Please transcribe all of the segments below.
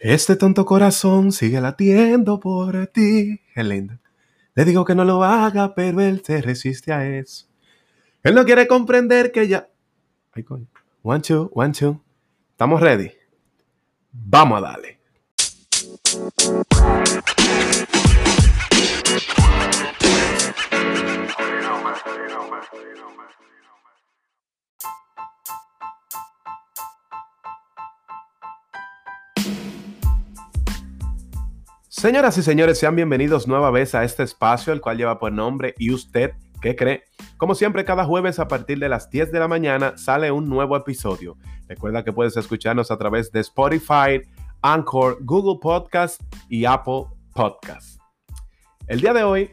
Este tonto corazón sigue latiendo por ti. Lindo. Le digo que no lo haga, pero él se resiste a eso. Él no quiere comprender que ya. Ay, coño. One, two, one, two. ¿Estamos ready? Vamos a darle. Señoras y señores, sean bienvenidos nueva vez a este espacio, el cual lleva por nombre ¿Y usted qué cree? Como siempre, cada jueves a partir de las 10 de la mañana sale un nuevo episodio. Recuerda que puedes escucharnos a través de Spotify, Anchor, Google Podcast y Apple Podcast. El día de hoy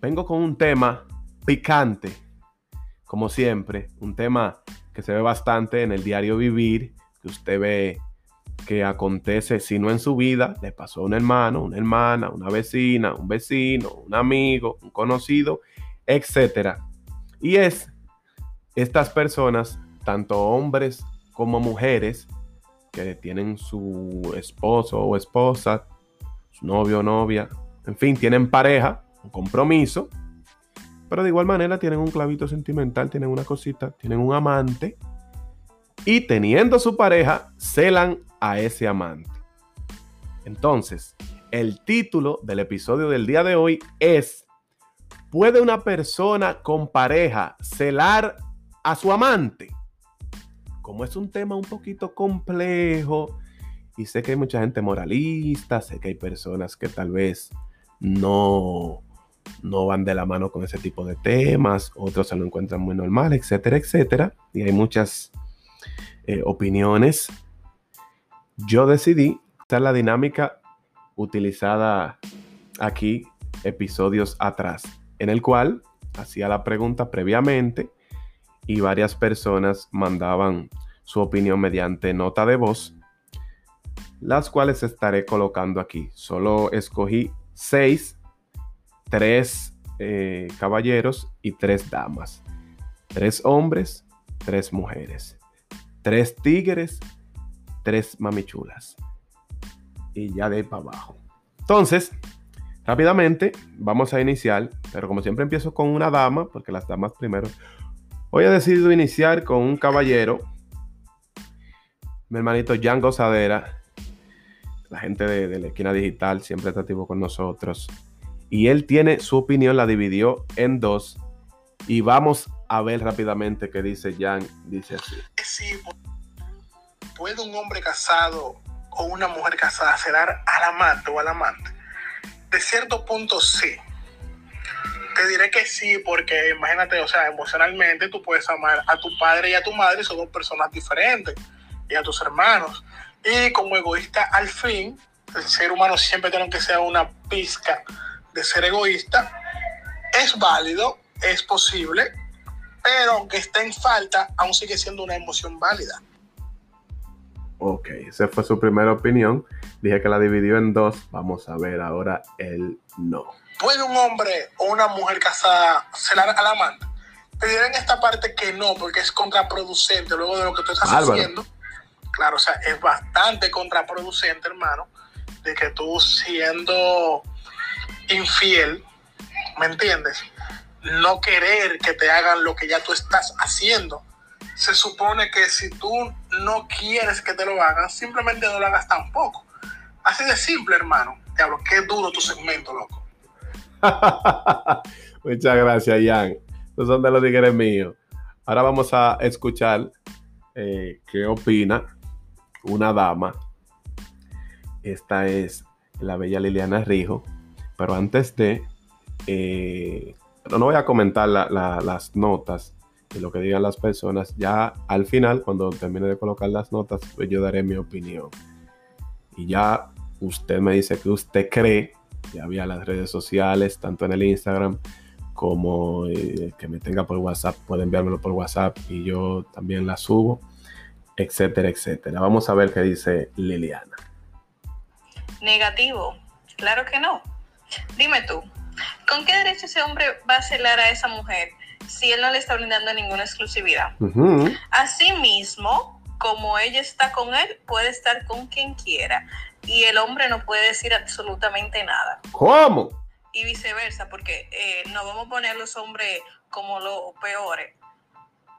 vengo con un tema picante, como siempre, un tema que se ve bastante en el diario vivir, que usted ve que acontece, si no en su vida, le pasó a un hermano, una hermana, una vecina, un vecino, un amigo, un conocido, etc. Y es estas personas, tanto hombres como mujeres, que tienen su esposo o esposa, su novio o novia, en fin, tienen pareja, un compromiso, pero de igual manera tienen un clavito sentimental, tienen una cosita, tienen un amante, y teniendo su pareja, celan a ese amante. Entonces, el título del episodio del día de hoy es ¿Puede una persona con pareja celar a su amante? Como es un tema un poquito complejo y sé que hay mucha gente moralista, sé que hay personas que tal vez no no van de la mano con ese tipo de temas, otros se lo encuentran muy normal, etcétera, etcétera. Y hay muchas eh, opiniones yo decidí hacer la dinámica utilizada aquí episodios atrás, en el cual hacía la pregunta previamente y varias personas mandaban su opinión mediante nota de voz, las cuales estaré colocando aquí. Solo escogí seis, tres eh, caballeros y tres damas, tres hombres, tres mujeres, tres tigres tres mamichulas. Y ya de ahí abajo. Entonces, rápidamente vamos a iniciar, pero como siempre empiezo con una dama, porque las damas primero. Hoy he decidido iniciar con un caballero, mi hermanito Jan Gozadera, la gente de, la esquina digital, siempre está activo con nosotros. Y él tiene su opinión, la dividió en dos. Y vamos a ver rápidamente qué dice Jan. Dice así. Sí, ¿puede un hombre casado o una mujer casada celar al amante o al amante? De cierto punto sí. Te diré que sí, porque imagínate, o sea, emocionalmente tú puedes amar a tu padre y a tu madre, son dos personas diferentes, y a tus hermanos. Y como egoísta, al fin, el ser humano siempre tiene que ser una pizca de ser egoísta. Es válido, es posible, pero aunque esté en falta, aún sigue siendo una emoción válida. Ok, esa fue su primera opinión. Dije que la dividió en dos. Vamos a ver ahora el no. ¿Puede un hombre o una mujer casada celar al amante? Te diré en esta parte que no, porque es contraproducente luego de lo que tú estás haciendo. Claro, o sea, es bastante contraproducente, hermano, de que tú siendo infiel, ¿me entiendes? No querer que te hagan lo que ya tú estás haciendo se supone que si tú no quieres que te lo hagan, simplemente no lo hagas tampoco. Así de simple, hermano. Diablo, qué duro tu segmento, loco. Muchas gracias, Ian. Estos son de los tigres míos. Ahora vamos a escuchar eh, qué opina una dama. Esta es la bella Liliana Rijo. Pero antes de... Eh, no voy a comentar las notas y lo que digan las personas. Ya al final, cuando termine de colocar las notas, pues yo daré mi opinión. Y ya usted me dice que usted cree, ya vía las redes sociales, tanto en el Instagram como eh, que me tenga por WhatsApp, puede enviármelo por WhatsApp y yo también la subo, etcétera, etcétera. Vamos a ver qué dice Liliana. Negativo, claro que no. Dime tú, ¿con qué derecho ese hombre va a celar a esa mujer si él no le está brindando ninguna exclusividad. Asimismo, como ella está con él, puede estar con quien quiera. Y el hombre no puede decir absolutamente nada. ¿Cómo? Y viceversa, porque eh, no vamos a poner a los hombres como los peores.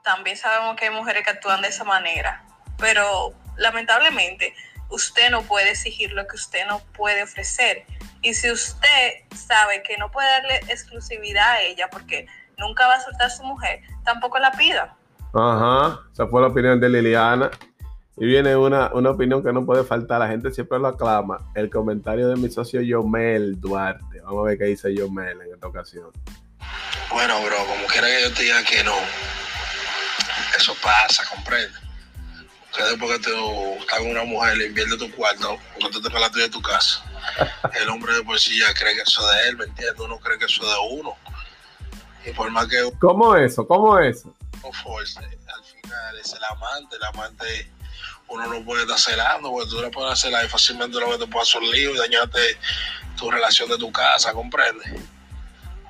También sabemos que hay mujeres que actúan de esa manera. Pero lamentablemente, usted no puede exigir lo que usted no puede ofrecer. Y si usted sabe que no puede darle exclusividad a ella porque nunca va a soltar a su mujer, tampoco la pida. Ajá, esa fue la opinión de Liliana. Y viene una, una opinión que no puede faltar, la gente siempre lo aclama. El comentario de mi socio Yomel Duarte. Vamos a ver qué dice Yomel en esta ocasión. Bueno, bro, como quiera que yo te diga que no, eso pasa, comprende. O sea, después que tú estás con una mujer, le invierte tu cuarto, porque tú tengas la tuya de tu casa. El hombre de por sí ya cree que eso es de él, ¿me entiendes? Uno cree que eso es de uno. Y por más que ¿Cómo eso? ¿Cómo eso? force, al final es el amante, el amante uno no puede estar celando, porque tú le puedes celar y fácilmente lo que te puede hacer un lío y dañarte tu relación de tu casa, ¿comprende?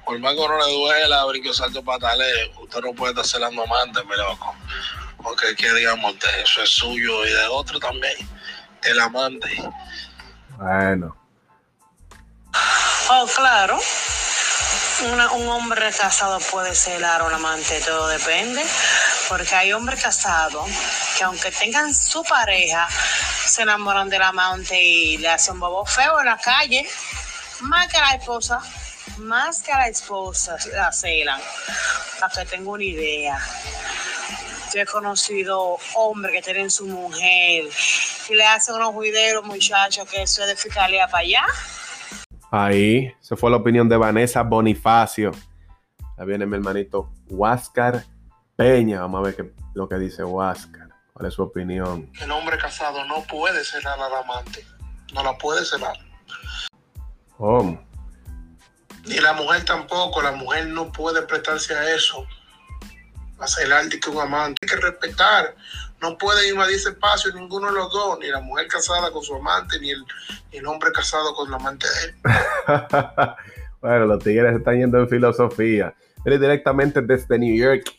Por más que uno le duela, brinque, salto, patale, usted no puede estar celando amante, mi loco. Porque es que, digamos, eso es suyo y de otro también, el amante. Bueno, Oh, claro. Un hombre casado puede celar a un amante, todo depende. Porque hay hombres casados que aunque tengan su pareja, se enamoran del amante y le hacen bobo feo en la calle. Más que a la esposa, más que a la esposa la celan. Para que tenga una idea. Yo he conocido hombres que tienen su mujer y le hacen unos videos, muchachos, que eso es de fiscalía para allá. Ahí, esa fue la opinión de Vanessa Bonifacio. Ahí viene mi hermanito Huáscar Peña. Vamos a ver qué, lo que dice Huáscar. ¿Cuál es su opinión? El hombre casado no puede celar al amante, no la puede celar. ¿Cómo? Ni la mujer tampoco, la mujer no puede prestarse a eso. A celar de que un amante. Hay que respetar. No puede invadir ese espacio ninguno de los dos, ni la mujer casada con su amante, ni el, ni el hombre casado con la amante de él. bueno, los tigres están yendo en filosofía. Viene directamente desde New York.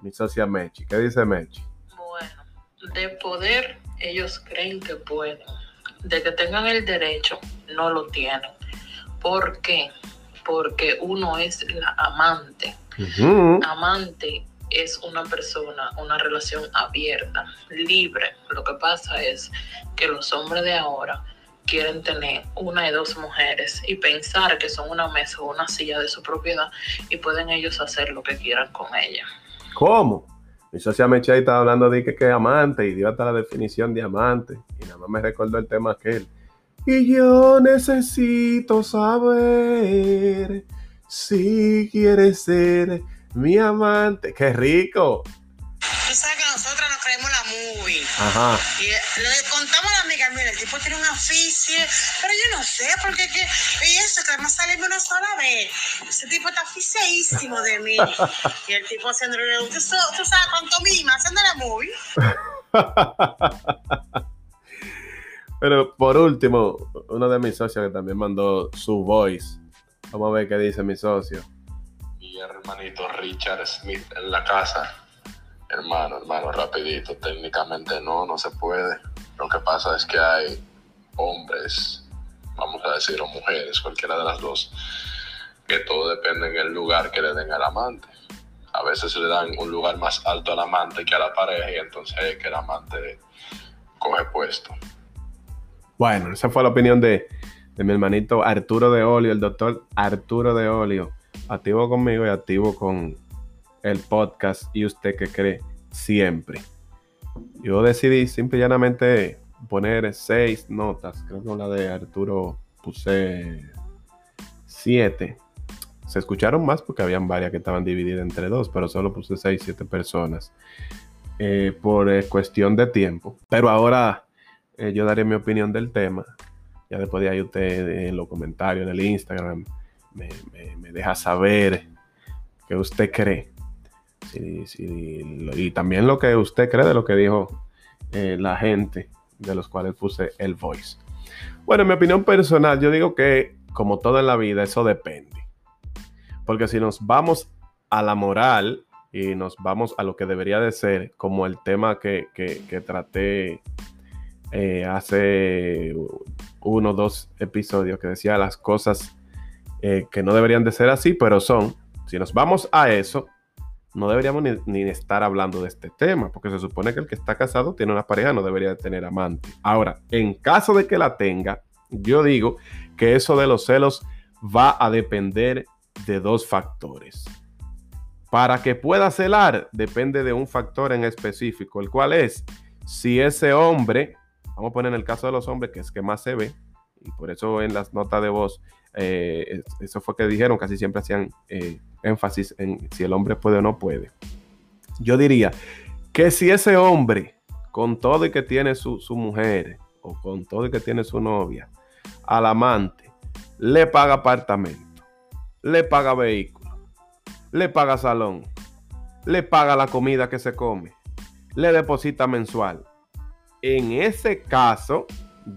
Mi socia Mechi. ¿Qué dice Mechi? Bueno, de poder ellos creen que pueden. De que tengan el derecho, no lo tienen. ¿Por qué? Porque uno es la amante. Amante es una persona, una relación abierta, libre. Lo que pasa es que los hombres de ahora quieren tener una y dos mujeres y pensar que son una mesa o una silla de su propiedad y pueden ellos hacer lo que quieran con ella. ¿Cómo? Mi socia Mechi ahí estaba hablando de que, que amante y dio hasta la definición de amante. Y nada más me recordó el tema aquel. Y yo necesito saber si quieres ser mi amante. ¡Qué rico! Tú sabes que nosotros nos creemos la movie. Ajá. Y le contamos a la amiga, mira, el tipo tiene un aficie, pero yo no sé, porque que, y eso, que además sale una sola vez. Ese tipo está aficieísimo de mí. Y el tipo haciéndole, ¿tú, tú sabes cuánto mima haciendo la movie? Pero por último, uno de mis socios que también mandó su voice. Vamos a ver qué dice mi socio. Mi hermanito Richard Smith en la casa. Hermano, hermano, rapidito, técnicamente no, no se puede. Lo que pasa es que hay hombres, vamos a decir, o mujeres, cualquiera de las dos, que todo depende en el lugar que le den al amante. A veces le dan un lugar más alto al amante que a la pareja y entonces es que el amante coge puesto. Bueno, esa fue la opinión de, de mi hermanito Arturo de Olio, el doctor Arturo de Olio. Activo conmigo y activo con el podcast y usted que cree siempre. Yo decidí simple y llanamente poner seis notas. Creo que con la de Arturo puse siete. Se escucharon más porque habían varias que estaban divididas entre dos, pero solo puse seis, siete personas. eh, por eh, cuestión de tiempo. Pero ahora eh, yo daré mi opinión del tema. Ya después de ahí usted en los comentarios, en el Instagram, me, deja saber qué usted cree. Y también lo que usted cree de lo que dijo eh, la gente, de los cuales puse el voice. Bueno, en mi opinión personal, yo digo que como todo en la vida, eso depende. Porque si nos vamos a la moral, y nos vamos a lo que debería de ser, como el tema que, que, traté eh, hace uno o dos episodios, que decía las cosas eh, que no deberían de ser así, pero son. Si nos vamos a eso, no deberíamos ni, estar hablando de este tema, porque se supone que el que está casado tiene una pareja, no debería de tener amante. Ahora, en caso de que la tenga, yo digo que eso de los celos va a depender de dos factores. Para que pueda celar, depende de un factor en específico, el cual es si ese hombre, vamos a poner en el caso de los hombres, que es que más se ve, y por eso en las notas de voz, eh, eso fue que dijeron, casi siempre hacían eh, énfasis en si el hombre puede o no puede. Yo diría que si ese hombre, con todo y que tiene su, su mujer, o con todo y que tiene su novia, al amante, le paga apartamento, le paga vehículo, le paga salón, le paga la comida que se come, le deposita mensual. En ese caso,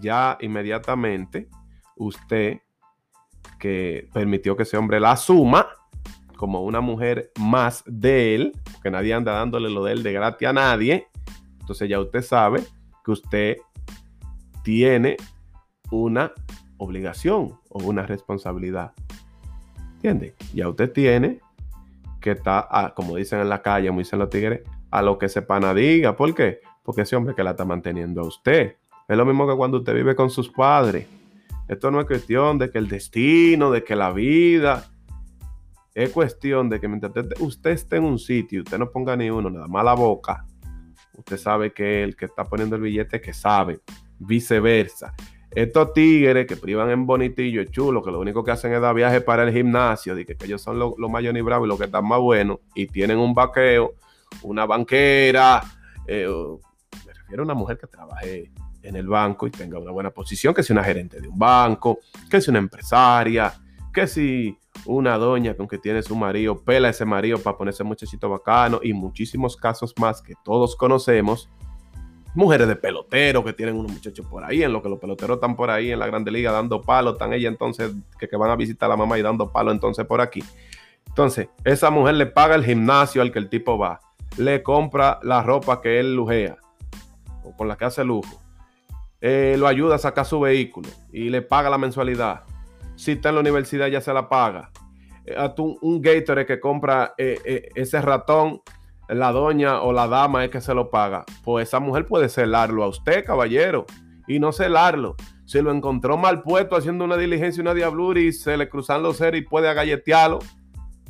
ya inmediatamente usted que permitió que ese hombre la asuma como una mujer más de él, que nadie anda dándole lo de él de gratis a nadie, entonces ya usted sabe que usted tiene una obligación o una responsabilidad. ¿Entiende? Ya usted tiene que está, como dicen en la calle, muy dicen los tigres, a lo que se pana diga. ¿Por qué? Porque ese hombre que la está manteniendo a usted. Es lo mismo que cuando usted vive con sus padres. Esto no es cuestión de que el destino, de que la vida. Es cuestión de que mientras usted esté en un sitio, usted no ponga ni uno, nada más la boca. Usted sabe que el que está poniendo el billete que sabe. Viceversa. Estos tigres que privan en bonitillo, chulo, que lo único que hacen es dar viaje para el gimnasio, de que, ellos son los lo mayores y bravos y los que están más buenos, y tienen un vaqueo, una banquera, eh, me refiero a una mujer que trabaje en el banco y tenga una buena posición, que sea una gerente de un banco, que sea una empresaria, que si una doña con que tiene su marido, pela a ese marido para ponerse muchachito bacano y muchísimos casos más que todos conocemos mujeres de pelotero que tienen unos muchachos por ahí, en lo que los peloteros están por ahí en la Grande Liga dando palo, están ella entonces que, van a visitar a la mamá y dando palo entonces por aquí. Entonces, esa mujer le paga el gimnasio al que el tipo va, le compra la ropa que él lujea o con la que hace lujo, eh, lo ayuda a sacar su vehículo y le paga la mensualidad. Si está en la universidad ya se la paga. Eh, a un, un Gatorade que compra eh, ese ratón la doña o la dama es que se lo paga, pues esa mujer puede celarlo a usted, caballero, y no celarlo. Si lo encontró mal puesto haciendo una diligencia, una diablura y se le cruzan los seres y puede agalletearlo,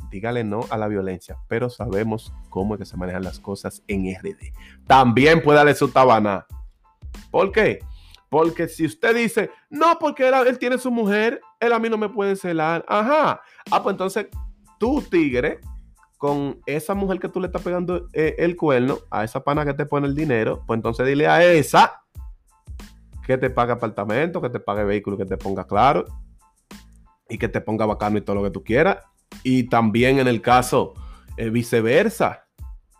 dígale no a la violencia, pero sabemos cómo es que se manejan las cosas en RD. También puede darle su tabana. ¿Por qué? Porque si usted dice, no, porque él, tiene su mujer, él a mí no me puede celar. Ajá. Ah, pues entonces tú, tigre, con esa mujer que tú le estás pegando eh, el cuerno, a esa pana que te pone el dinero, pues entonces dile a esa que te pague apartamento, que te pague vehículo, que te ponga claro y que te ponga bacano y todo lo que tú quieras. Y también en el caso eh, viceversa.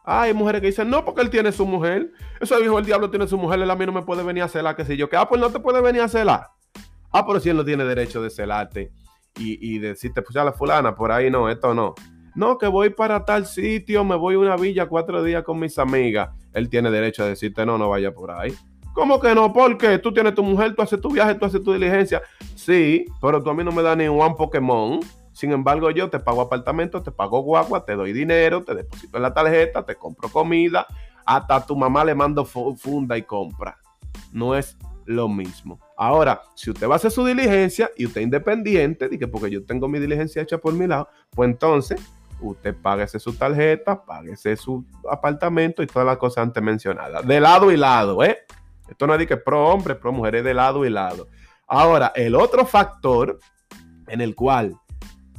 Hay mujeres que dicen, no, porque él tiene su mujer. Eso dijo el diablo tiene su mujer, él a mí no me puede venir a celar, que si yo, que, ah, pues no te puede venir a celar. Ah, pero si él no tiene derecho de celarte y, y decirte, pues ya la fulana, por ahí no, esto no. No, que voy para tal sitio, me voy a una villa cuatro días con mis amigas. Él tiene derecho a decirte, no, no vaya por ahí. ¿Cómo que no? Porque tú tienes tu mujer, tú haces tu viaje, tú haces tu diligencia. Sí, pero tú a mí no me das ni un Pokémon. Sin embargo, yo te pago apartamento, te pago guagua, te doy dinero, te deposito en la tarjeta, te compro comida, hasta tu mamá le mando funda y compra. No es lo mismo. Ahora, si usted va a hacer su diligencia y usted es independiente, que porque yo tengo mi diligencia hecha por mi lado, pues entonces usted páguese su tarjeta, páguese su apartamento y todas las cosas antes mencionadas. De lado y lado, ¿eh? Esto no es que pro hombre, pro mujer, es de lado y lado. Ahora, el otro factor en el cual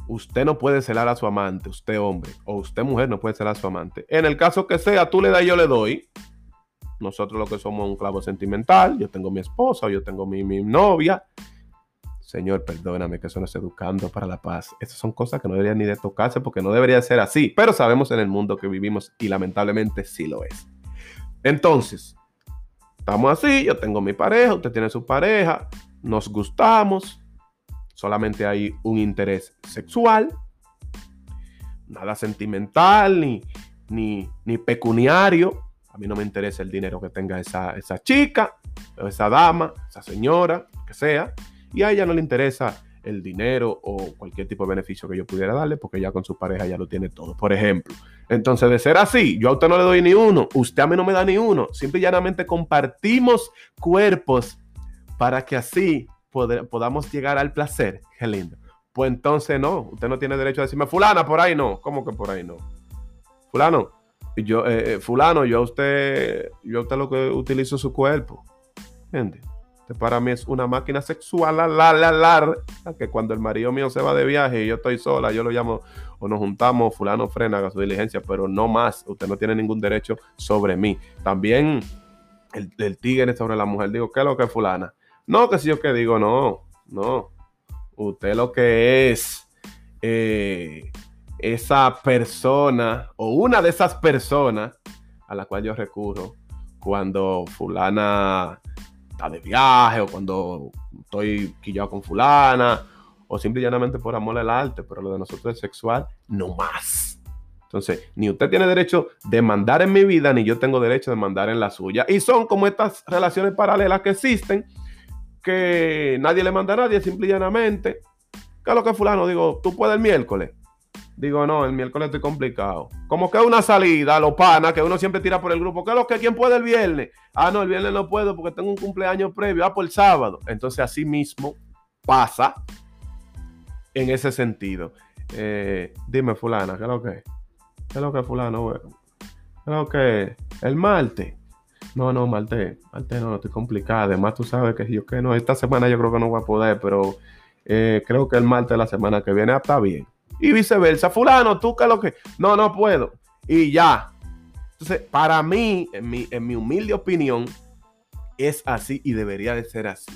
usted no puede celar a su amante, usted hombre, o usted mujer no puede celar a su amante. En el caso que sea, tú le das, yo le doy. Nosotros lo que somos un clavo sentimental, yo tengo mi esposa, yo tengo mi, mi novia, Señor, perdóname que eso no es educando para la paz. Estas son cosas que no deberían ni de tocarse porque no debería ser así. Pero sabemos en el mundo que vivimos y lamentablemente sí lo es. Entonces, estamos así, yo tengo mi pareja, usted tiene su pareja, nos gustamos, solamente hay un interés sexual, nada sentimental, ni, ni, ni pecuniario. A mí no me interesa el dinero que tenga esa, esa chica, esa dama, esa señora, que sea. Y a ella no le interesa el dinero o cualquier tipo de beneficio que yo pudiera darle, porque ya con su pareja ya lo tiene todo, por ejemplo. Entonces, de ser así, yo a usted no le doy ni uno, usted a mí no me da ni uno, simple y llanamente compartimos cuerpos para que así podamos llegar al placer. Qué lindo. Pues entonces no, usted no tiene derecho a decirme, fulana, por ahí no. ¿Cómo que por ahí no? Fulano, yo, eh, eh, fulano, yo a usted, yo a usted lo que utilizo su cuerpo. ¿Entiendes? para mí es una máquina sexual, la, la, la, la, que cuando el marido mío se va de viaje y yo estoy sola, yo lo llamo o nos juntamos, fulano frena, haga su diligencia, pero no más, usted no tiene ningún derecho sobre mí. También el, el tigre sobre la mujer, digo, ¿qué es lo que es fulana? No, que si yo que digo, no, no. Usted lo que es eh, esa persona o una de esas personas a la cual yo recurro cuando fulana está de viaje o cuando estoy quillado con fulana o simple y llanamente por amor al arte, pero lo de nosotros es sexual, no más. Entonces, ni usted tiene derecho de mandar en mi vida, ni yo tengo derecho de mandar en la suya. Y son como estas relaciones paralelas que existen, que nadie le manda a nadie, simple y llanamente. ¿Qué es lo que fulano? Digo, tú puedes el miércoles. Digo, no, el miércoles estoy complicado. Como que una salida, lo pana, que uno siempre tira por el grupo. ¿Qué es lo que quién puede el viernes? Ah, no, el viernes no puedo porque tengo un cumpleaños previo. Ah, por el sábado. Entonces, así mismo pasa en ese sentido. Eh, dime, fulana, ¿qué es lo que? ¿Qué es lo que fulano? ¿Qué es lo que? El martes. No, no, martes. Martes no, no estoy complicado. Además, tú sabes que yo que no, esta semana yo creo que no voy a poder, pero eh, creo que el martes de la semana que viene está bien y viceversa. Fulano, tú que lo que. No, no puedo. Y ya. Entonces, para mí, en mi, en mi humilde opinión, es así y debería de ser así.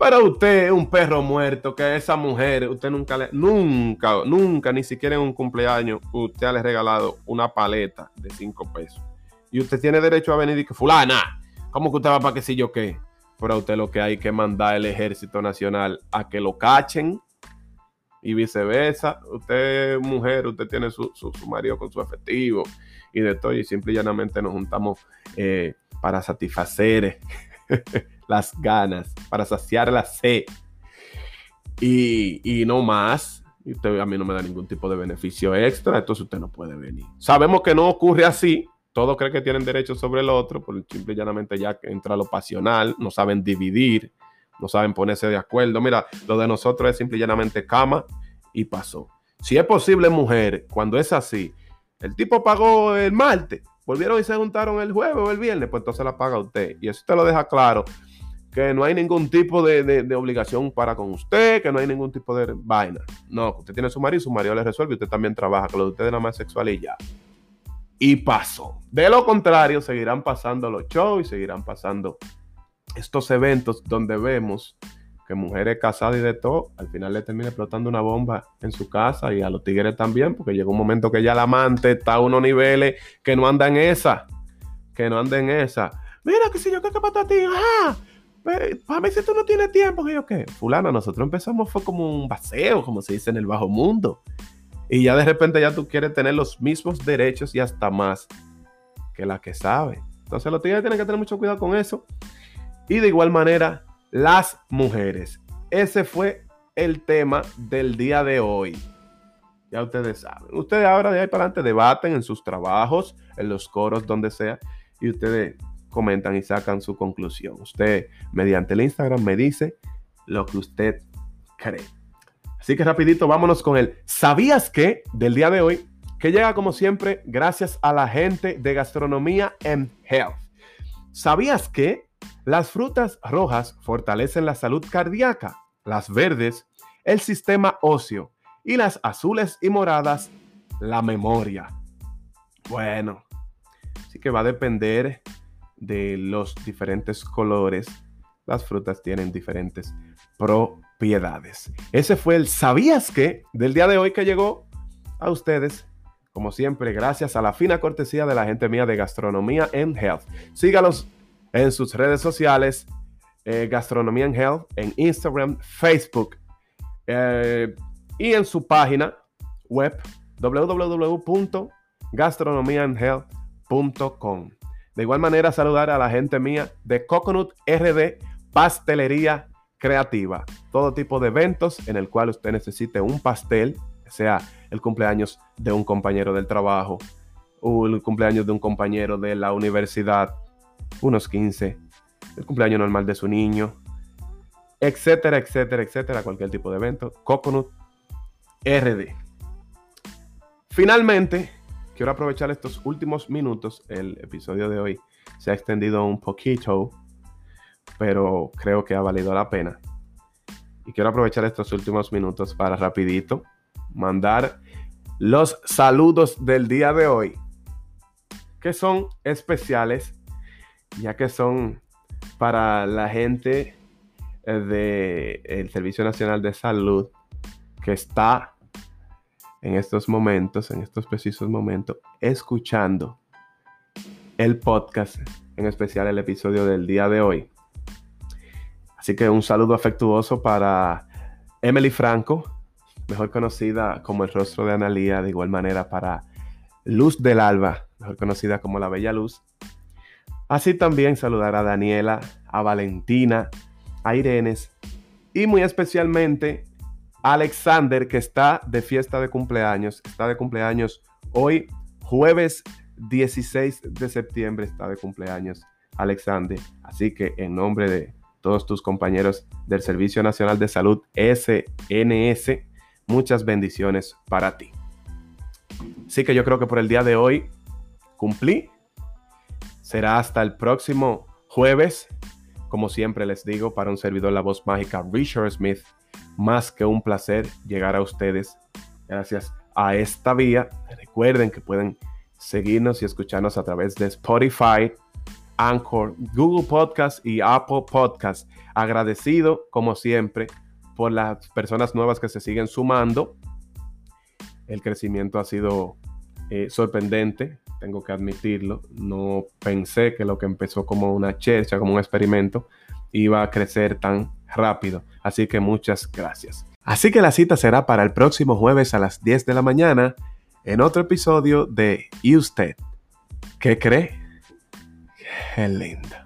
Pero usted un perro muerto, que esa mujer, usted nunca le, nunca, nunca, ni siquiera en un cumpleaños, usted le ha regalado una paleta de cinco pesos. Y usted tiene derecho a venir y que, fulana, ¿cómo que usted va para qué si yo qué? Pero a usted lo que hay que mandar el ejército nacional a que lo cachen y viceversa. Usted, mujer, usted tiene su, marido con su efectivo y de todo, y simple y llanamente nos juntamos eh, para satisfacer las ganas, para saciar la sed. Y, no más. Y usted a mí no me da ningún tipo de beneficio extra, entonces usted no puede venir. Sabemos que no ocurre así. Todos creen que tienen derecho sobre el otro, por simple y llanamente ya entra lo pasional, no saben dividir no saben ponerse de acuerdo. Mira, lo de nosotros es simple y llanamente cama y pasó. Si es posible, mujer, cuando es así, el tipo pagó el martes, volvieron y se juntaron el jueves o el viernes, pues entonces la paga usted. Y eso te lo deja claro, que no hay ningún tipo de, obligación para con usted, que no hay ningún tipo de vaina. No, usted tiene su marido, su marido le resuelve, usted también trabaja, que lo de usted nada más sexual y ya. Y pasó. De lo contrario, seguirán pasando los shows y seguirán pasando estos eventos donde vemos que mujeres casadas y de todo, al final le termina explotando una bomba en su casa y a los tigres también, porque llega un momento que ya el amante está a unos niveles que no anda en esa, que no anda en esa. Mira, que si yo, ¿qué pasa a ti? Ajá. Para mí, si tú no tienes tiempo, que yo qué. Fulana, nosotros empezamos fue como un baseo, como se dice en el bajo mundo. Y ya de repente ya tú quieres tener los mismos derechos y hasta más que la que sabe. Entonces los tigres tienen que tener mucho cuidado con eso. Y de igual manera, las mujeres. Ese fue el tema del día de hoy. Ya ustedes saben. Ustedes ahora de ahí para adelante debaten en sus trabajos, en los coros, donde sea, y ustedes comentan y sacan su conclusión. Usted, mediante el Instagram, me dice lo que usted cree. Así que rapidito, vámonos con el ¿Sabías qué? del día de hoy, que llega como siempre gracias a la gente de Gastronomía and Health. ¿Sabías que las frutas rojas fortalecen la salud cardíaca, las verdes el sistema óseo y las azules y moradas la memoria. Bueno, así que va a depender de los diferentes colores. Las frutas tienen diferentes propiedades. Ese fue el ¿Sabías que? del día de hoy que llegó a ustedes. Como siempre, gracias a la fina cortesía de la gente mía de Gastronomía and Health. Sígalos en sus redes sociales, eh, Gastronomía en Health, en Instagram, Facebook eh, y en su página web www.gastronomia gastronomiaandhealth.com. De igual manera, saludar a la gente mía de Coconut RD Pastelería Creativa. Todo tipo de eventos en el cual usted necesite un pastel, sea el cumpleaños de un compañero del trabajo, o el cumpleaños de un compañero de la universidad, unos 15, el cumpleaños normal de su niño, etcétera, etcétera, etcétera, cualquier tipo de evento. Coconut RD. Finalmente, quiero aprovechar estos últimos minutos. El episodio de hoy se ha extendido un poquito, pero creo que ha valido la pena. Y quiero aprovechar estos últimos minutos para rapidito mandar los saludos del día de hoy, que son especiales, ya que son para la gente del Servicio Nacional de Salud que está en estos momentos, en estos precisos momentos, escuchando el podcast, en especial el episodio del día de hoy. Así que un saludo afectuoso para Emily Franco, mejor conocida como el rostro de Analía, de igual manera para Luz del Alba, mejor conocida como la Bella Luz. Así también saludar a Daniela, a Valentina, a Irenes y muy especialmente Alexander, que está de fiesta de cumpleaños. Está de cumpleaños hoy, jueves 16 de septiembre, está de cumpleaños Alexander. Así que en nombre de todos tus compañeros del Servicio Nacional de Salud, SNS, muchas bendiciones para ti. Así que yo creo que por el día de hoy cumplí. Será hasta el próximo jueves. Como siempre les digo, para un servidor la voz mágica Richard Smith más que un placer llegar a ustedes gracias a esta vía. Recuerden que pueden seguirnos y escucharnos a través de Spotify, Anchor, Google Podcast y Apple Podcast. Agradecido, como siempre, por las personas nuevas que se siguen sumando. El crecimiento ha sido eh, sorprendente, tengo que admitirlo. No pensé que lo que empezó como una chercha, como un experimento, iba a crecer tan rápido. Así que muchas gracias. Así que la cita será para el próximo jueves a las 10 de la mañana en otro episodio de ¿Y usted? ¿Qué cree? Qué lindo.